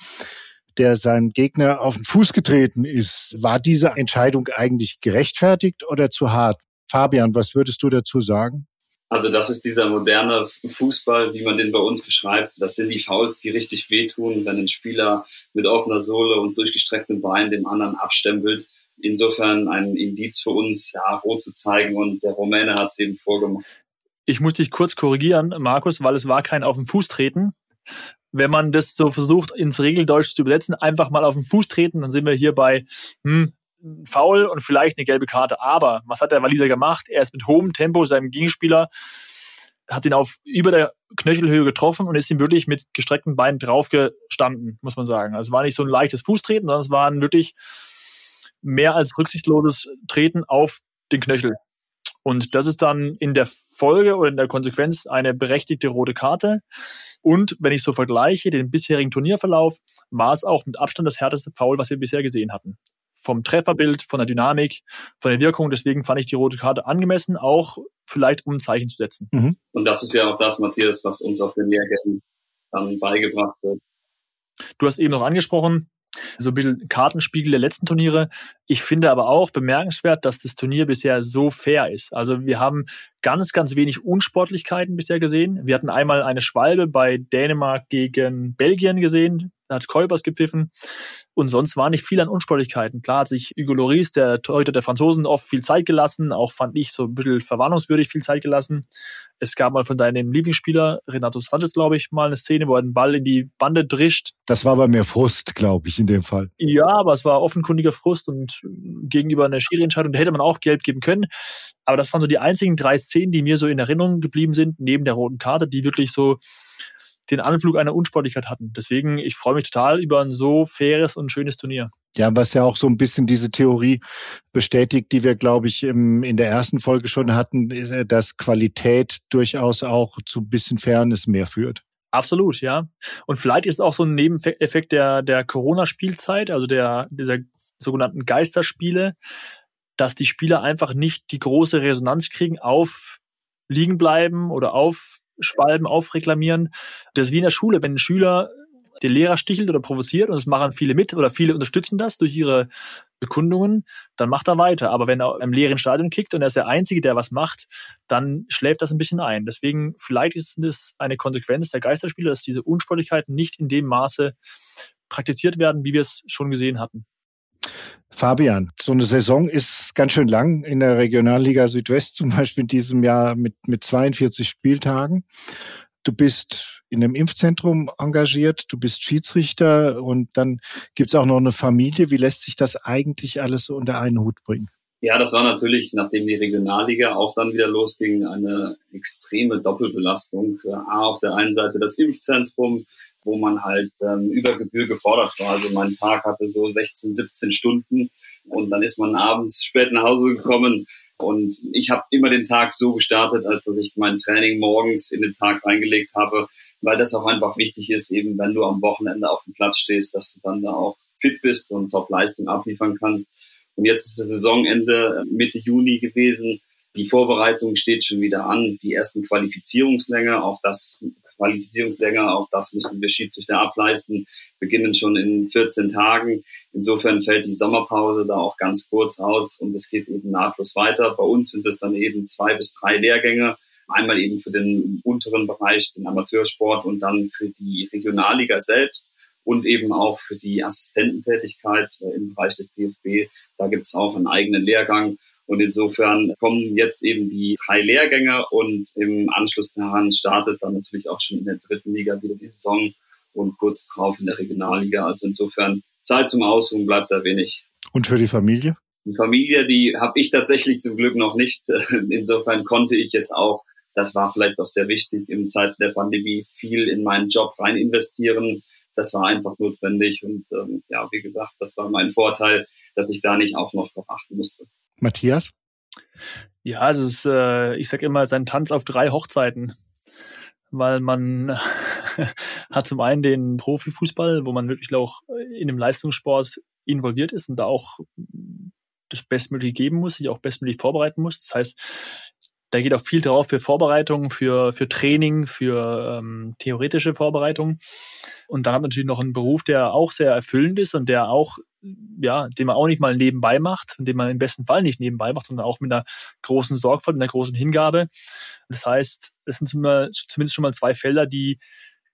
der seinem Gegner auf den Fuß getreten ist. War diese Entscheidung eigentlich gerechtfertigt oder zu hart? Fabian, was würdest du dazu sagen? Also das ist dieser moderne Fußball, wie man den bei uns beschreibt. Das sind die Fouls, die richtig wehtun, wenn ein Spieler mit offener Sohle und durchgestrecktem Bein dem anderen abstempelt. Insofern ein Indiz für uns, ja, rot zu zeigen und der Rumäne hat es eben vorgemacht. Ich muss dich kurz korrigieren, Markus, weil es war kein auf den Fuß treten, wenn man das so versucht, ins Regeldeutsch zu übersetzen, einfach mal auf den Fuß treten, dann sind wir hier bei hm, faul und vielleicht eine gelbe Karte. Aber was hat der Waliser gemacht? Er ist mit hohem Tempo seinem Gegenspieler, hat ihn auf über der Knöchelhöhe getroffen und ist ihm wirklich mit gestreckten Beinen draufgestanden, muss man sagen. Also es war nicht so ein leichtes Fußtreten, sondern es war ein wirklich mehr als rücksichtsloses Treten auf den Knöchel. Und das ist dann in der Folge oder in der Konsequenz eine berechtigte rote Karte. Und wenn ich so vergleiche, den bisherigen Turnierverlauf, war es auch mit Abstand das härteste Foul, was wir bisher gesehen hatten. Vom Trefferbild, von der Dynamik, von der Wirkung. Deswegen fand ich die rote Karte angemessen, auch vielleicht um ein Zeichen zu setzen. Mhm. Und das ist ja auch das, Matthias, was uns auf den Lehrgängen dann beigebracht wird. Du hast eben noch angesprochen, so ein bisschen Kartenspiegel der letzten Turniere. Ich finde aber auch bemerkenswert, dass das Turnier bisher so fair ist. Also wir haben ganz, ganz wenig Unsportlichkeiten bisher gesehen. Wir hatten einmal eine Schwalbe bei Dänemark gegen Belgien gesehen. Da hat Kolbers gepfiffen. Und sonst war nicht viel an Unsportlichkeiten. Klar hat sich Hugo Loris, der Torhüter der Franzosen, oft viel Zeit gelassen. Auch fand ich so ein bisschen verwarnungswürdig viel Zeit gelassen. Es gab mal von deinem Lieblingsspieler, Renato Sanchez, glaube ich, mal eine Szene, wo er den Ball in die Bande drischt. Das war bei mir Frust, glaube ich, in dem Fall. Ja, aber es war offenkundiger Frust und gegenüber einer Schiri-Entscheidung, hätte man auch gelb geben können. Aber das waren so die einzigen drei Szenen, die mir so in Erinnerung geblieben sind, neben der roten Karte, die wirklich so den Anflug einer Unsportlichkeit hatten. Deswegen, ich freue mich total über ein so faires und schönes Turnier. Ja, was ja auch so ein bisschen diese Theorie bestätigt, die wir, glaube ich, im, in der ersten Folge schon hatten, dass Qualität durchaus auch zu ein bisschen Fairness mehr führt. Absolut, ja. Und vielleicht ist auch so ein Nebeneffekt der, der Corona-Spielzeit, also der, dieser sogenannten Geisterspiele, dass die Spieler einfach nicht die große Resonanz kriegen auf liegen bleiben oder aufschwalben, aufreklamieren. Das ist wie in der Schule, wenn ein Schüler den Lehrer stichelt oder provoziert und das machen viele mit oder viele unterstützen das durch ihre Bekundungen, dann macht er weiter. Aber wenn er im leeren Stadion kickt und er ist der Einzige, der was macht, dann schläft das ein bisschen ein. Deswegen vielleicht ist es eine Konsequenz der Geisterspiele, dass diese Unsportlichkeiten nicht in dem Maße praktiziert werden, wie wir es schon gesehen hatten. Fabian, so eine Saison ist ganz schön lang in der Regionalliga Südwest zum Beispiel in diesem Jahr mit, mit 42 Spieltagen. Du bist in einem Impfzentrum engagiert, du bist Schiedsrichter und dann gibt's auch noch eine Familie. Wie lässt sich das eigentlich alles so unter einen Hut bringen? Ja, das war natürlich, nachdem die Regionalliga auch dann wieder losging, eine extreme Doppelbelastung. A, auf der einen Seite das Impfzentrum, wo man halt ähm, über Gebühr gefordert war. Also mein Tag hatte so 16, 17 Stunden und dann ist man abends spät nach Hause gekommen und ich habe immer den Tag so gestartet, als dass ich mein Training morgens in den Tag reingelegt habe, weil das auch einfach wichtig ist, eben wenn du am Wochenende auf dem Platz stehst, dass du dann da auch fit bist und Top-Leistung abliefern kannst. Und jetzt ist das Saisonende Mitte Juni gewesen. Die Vorbereitung steht schon wieder an. Die ersten Qualifizierungslänge, auch das Qualifizierungslänge, auch das müssen wir Schiedsrichter ableisten, beginnen schon in 14 Tagen. Insofern fällt die Sommerpause da auch ganz kurz aus und es geht eben nahtlos weiter. Bei uns sind es dann eben zwei bis drei Lehrgänge. Einmal eben für den unteren Bereich, den Amateursport und dann für die Regionalliga selbst und eben auch für die Assistententätigkeit äh, im Bereich des DFB. Da gibt es auch einen eigenen Lehrgang. Und insofern kommen jetzt eben die drei Lehrgänge und im Anschluss daran startet dann natürlich auch schon in der dritten Liga wieder die Saison und kurz drauf in der Regionalliga. Also insofern Zeit zum Ausruhen bleibt da wenig. Und für die Familie? Die Familie, die habe ich tatsächlich zum Glück noch nicht. Insofern konnte ich jetzt auch, das war vielleicht auch sehr wichtig, im Zeiten der Pandemie viel in meinen Job rein investieren. Das war einfach notwendig und ähm, ja, wie gesagt, das war mein Vorteil, dass ich da nicht auch noch darauf achten musste. Matthias? Ja, also es ist, äh, ich sage immer, sein Tanz auf drei Hochzeiten. Weil man hat zum einen den Profifußball, wo man wirklich auch in dem Leistungssport involviert ist und da auch das Bestmögliche geben muss, sich auch bestmöglich vorbereiten muss. Das heißt, da geht auch viel drauf für Vorbereitungen, für, für Training, für ähm, theoretische Vorbereitungen. Und dann hat man natürlich noch einen Beruf, der auch sehr erfüllend ist und der auch, ja, den man auch nicht mal nebenbei macht und den man im besten Fall nicht nebenbei macht, sondern auch mit einer großen Sorgfalt, mit einer großen Hingabe. Das heißt, es sind zumindest schon mal zwei Felder, die,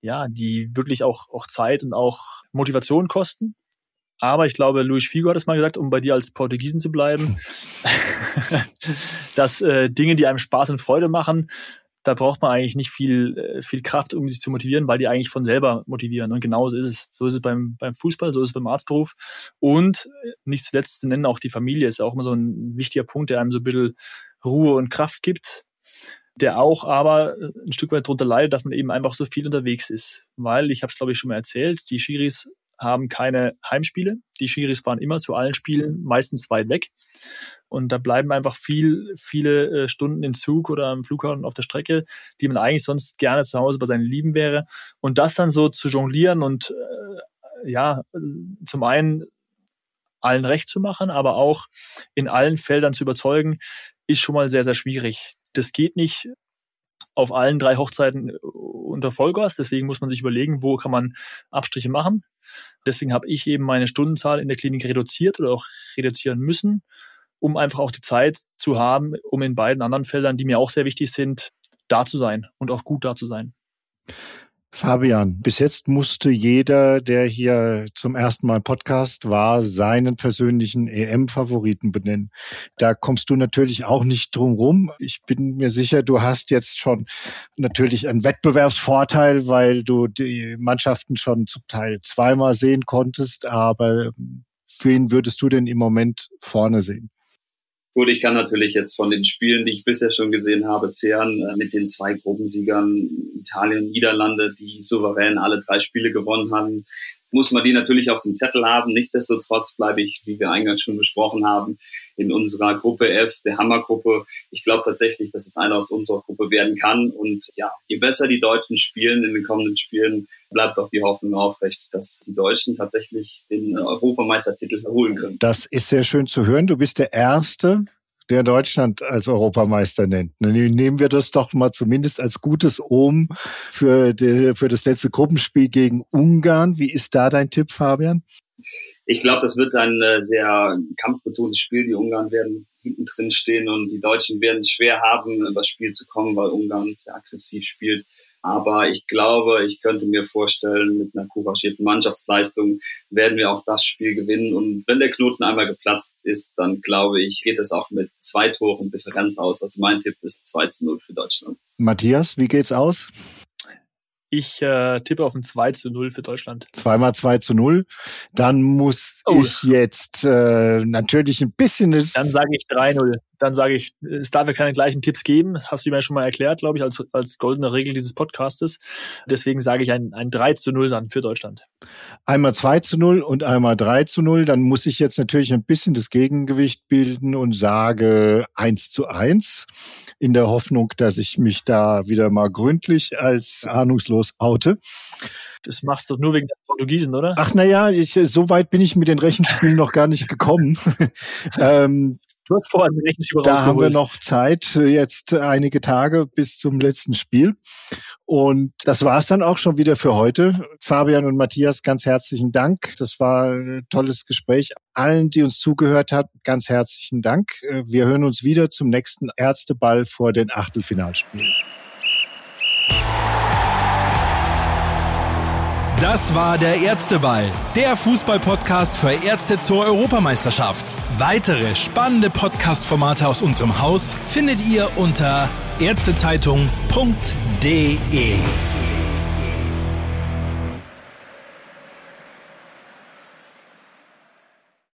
ja, die wirklich auch, auch Zeit und auch Motivation kosten. Aber ich glaube, Luis Figo hat es mal gesagt, um bei dir als Portugiesen zu bleiben, dass äh, Dinge, die einem Spaß und Freude machen, da braucht man eigentlich nicht viel, äh, viel Kraft, um sich zu motivieren, weil die eigentlich von selber motivieren. Und genauso ist es. So ist es beim, beim Fußball, so ist es beim Arztberuf. Und nicht zuletzt zu nennen, auch die Familie ist auch immer so ein wichtiger Punkt, der einem so ein bisschen Ruhe und Kraft gibt. Der auch aber ein Stück weit darunter leidet, dass man eben einfach so viel unterwegs ist. Weil, ich habe es glaube ich schon mal erzählt, die Schiris haben keine Heimspiele. Die Schiris fahren immer zu allen Spielen, meistens weit weg. Und da bleiben einfach viel, viele äh, Stunden im Zug oder am Flughafen auf der Strecke, die man eigentlich sonst gerne zu Hause bei seinen Lieben wäre. Und das dann so zu jonglieren und äh, ja, zum einen allen recht zu machen, aber auch in allen Feldern zu überzeugen, ist schon mal sehr, sehr schwierig. Das geht nicht auf allen drei Hochzeiten unter Vollgas. Deswegen muss man sich überlegen, wo kann man Abstriche machen. Deswegen habe ich eben meine Stundenzahl in der Klinik reduziert oder auch reduzieren müssen, um einfach auch die Zeit zu haben, um in beiden anderen Feldern, die mir auch sehr wichtig sind, da zu sein und auch gut da zu sein. Fabian, bis jetzt musste jeder, der hier zum ersten Mal Podcast war, seinen persönlichen EM-Favoriten benennen. Da kommst du natürlich auch nicht drum rum. Ich bin mir sicher, du hast jetzt schon natürlich einen Wettbewerbsvorteil, weil du die Mannschaften schon zum Teil zweimal sehen konntest. Aber wen würdest du denn im Moment vorne sehen? Gut, ich kann natürlich jetzt von den Spielen, die ich bisher schon gesehen habe, zehren äh, mit den zwei Gruppensiegern Italien und Niederlande, die souverän alle drei Spiele gewonnen haben. muss man die natürlich auf dem Zettel haben. Nichtsdestotrotz bleibe ich, wie wir eingangs schon besprochen haben, in unserer Gruppe F, der Hammergruppe. Ich glaube tatsächlich, dass es einer aus unserer Gruppe werden kann. Und ja, je besser die Deutschen spielen in den kommenden Spielen, bleibt auch die Hoffnung aufrecht, dass die Deutschen tatsächlich den Europameistertitel erholen können. Das ist sehr schön zu hören. Du bist der Erste, der Deutschland als Europameister nennt. Nehmen wir das doch mal zumindest als gutes Ohm für, die, für das letzte Gruppenspiel gegen Ungarn. Wie ist da dein Tipp, Fabian? Ich glaube, das wird ein äh, sehr kampfbetontes Spiel. Die Ungarn werden hinten drin stehen und die Deutschen werden es schwer haben, übers Spiel zu kommen, weil Ungarn sehr aggressiv spielt. Aber ich glaube, ich könnte mir vorstellen, mit einer couragierten Mannschaftsleistung werden wir auch das Spiel gewinnen. Und wenn der Knoten einmal geplatzt ist, dann glaube ich, geht es auch mit zwei Toren Differenz aus. Also mein Tipp ist 2 zu 0 für Deutschland. Matthias, wie geht's aus? Ich äh, tippe auf ein 2 zu 0 für Deutschland. Zweimal 2 zu 0. Dann muss oh. ich jetzt äh, natürlich ein bisschen... Dann sage ich 3-0 dann sage ich, es darf ja keine gleichen Tipps geben. Hast du mir schon mal erklärt, glaube ich, als, als goldene Regel dieses Podcastes. Deswegen sage ich ein, ein 3 zu 0 dann für Deutschland. Einmal 2 zu 0 und einmal 3 zu 0. Dann muss ich jetzt natürlich ein bisschen das Gegengewicht bilden und sage 1 zu 1 in der Hoffnung, dass ich mich da wieder mal gründlich als ahnungslos oute. Das machst du nur wegen der Portugiesen, oder? Ach naja, ich, so weit bin ich mit den Rechenspielen noch gar nicht gekommen. ähm, Du hast vorhin den Rechenschieber Da haben wir noch Zeit, jetzt einige Tage bis zum letzten Spiel. Und das war's dann auch schon wieder für heute. Fabian und Matthias, ganz herzlichen Dank. Das war ein tolles Gespräch. Allen, die uns zugehört haben, ganz herzlichen Dank. Wir hören uns wieder zum nächsten Ärzteball vor den Achtelfinalspielen. Das war der Ärzteball, der Fußballpodcast für Ärzte zur Europameisterschaft. Weitere spannende Podcast-Formate aus unserem Haus findet ihr unter ärztezeitung.de.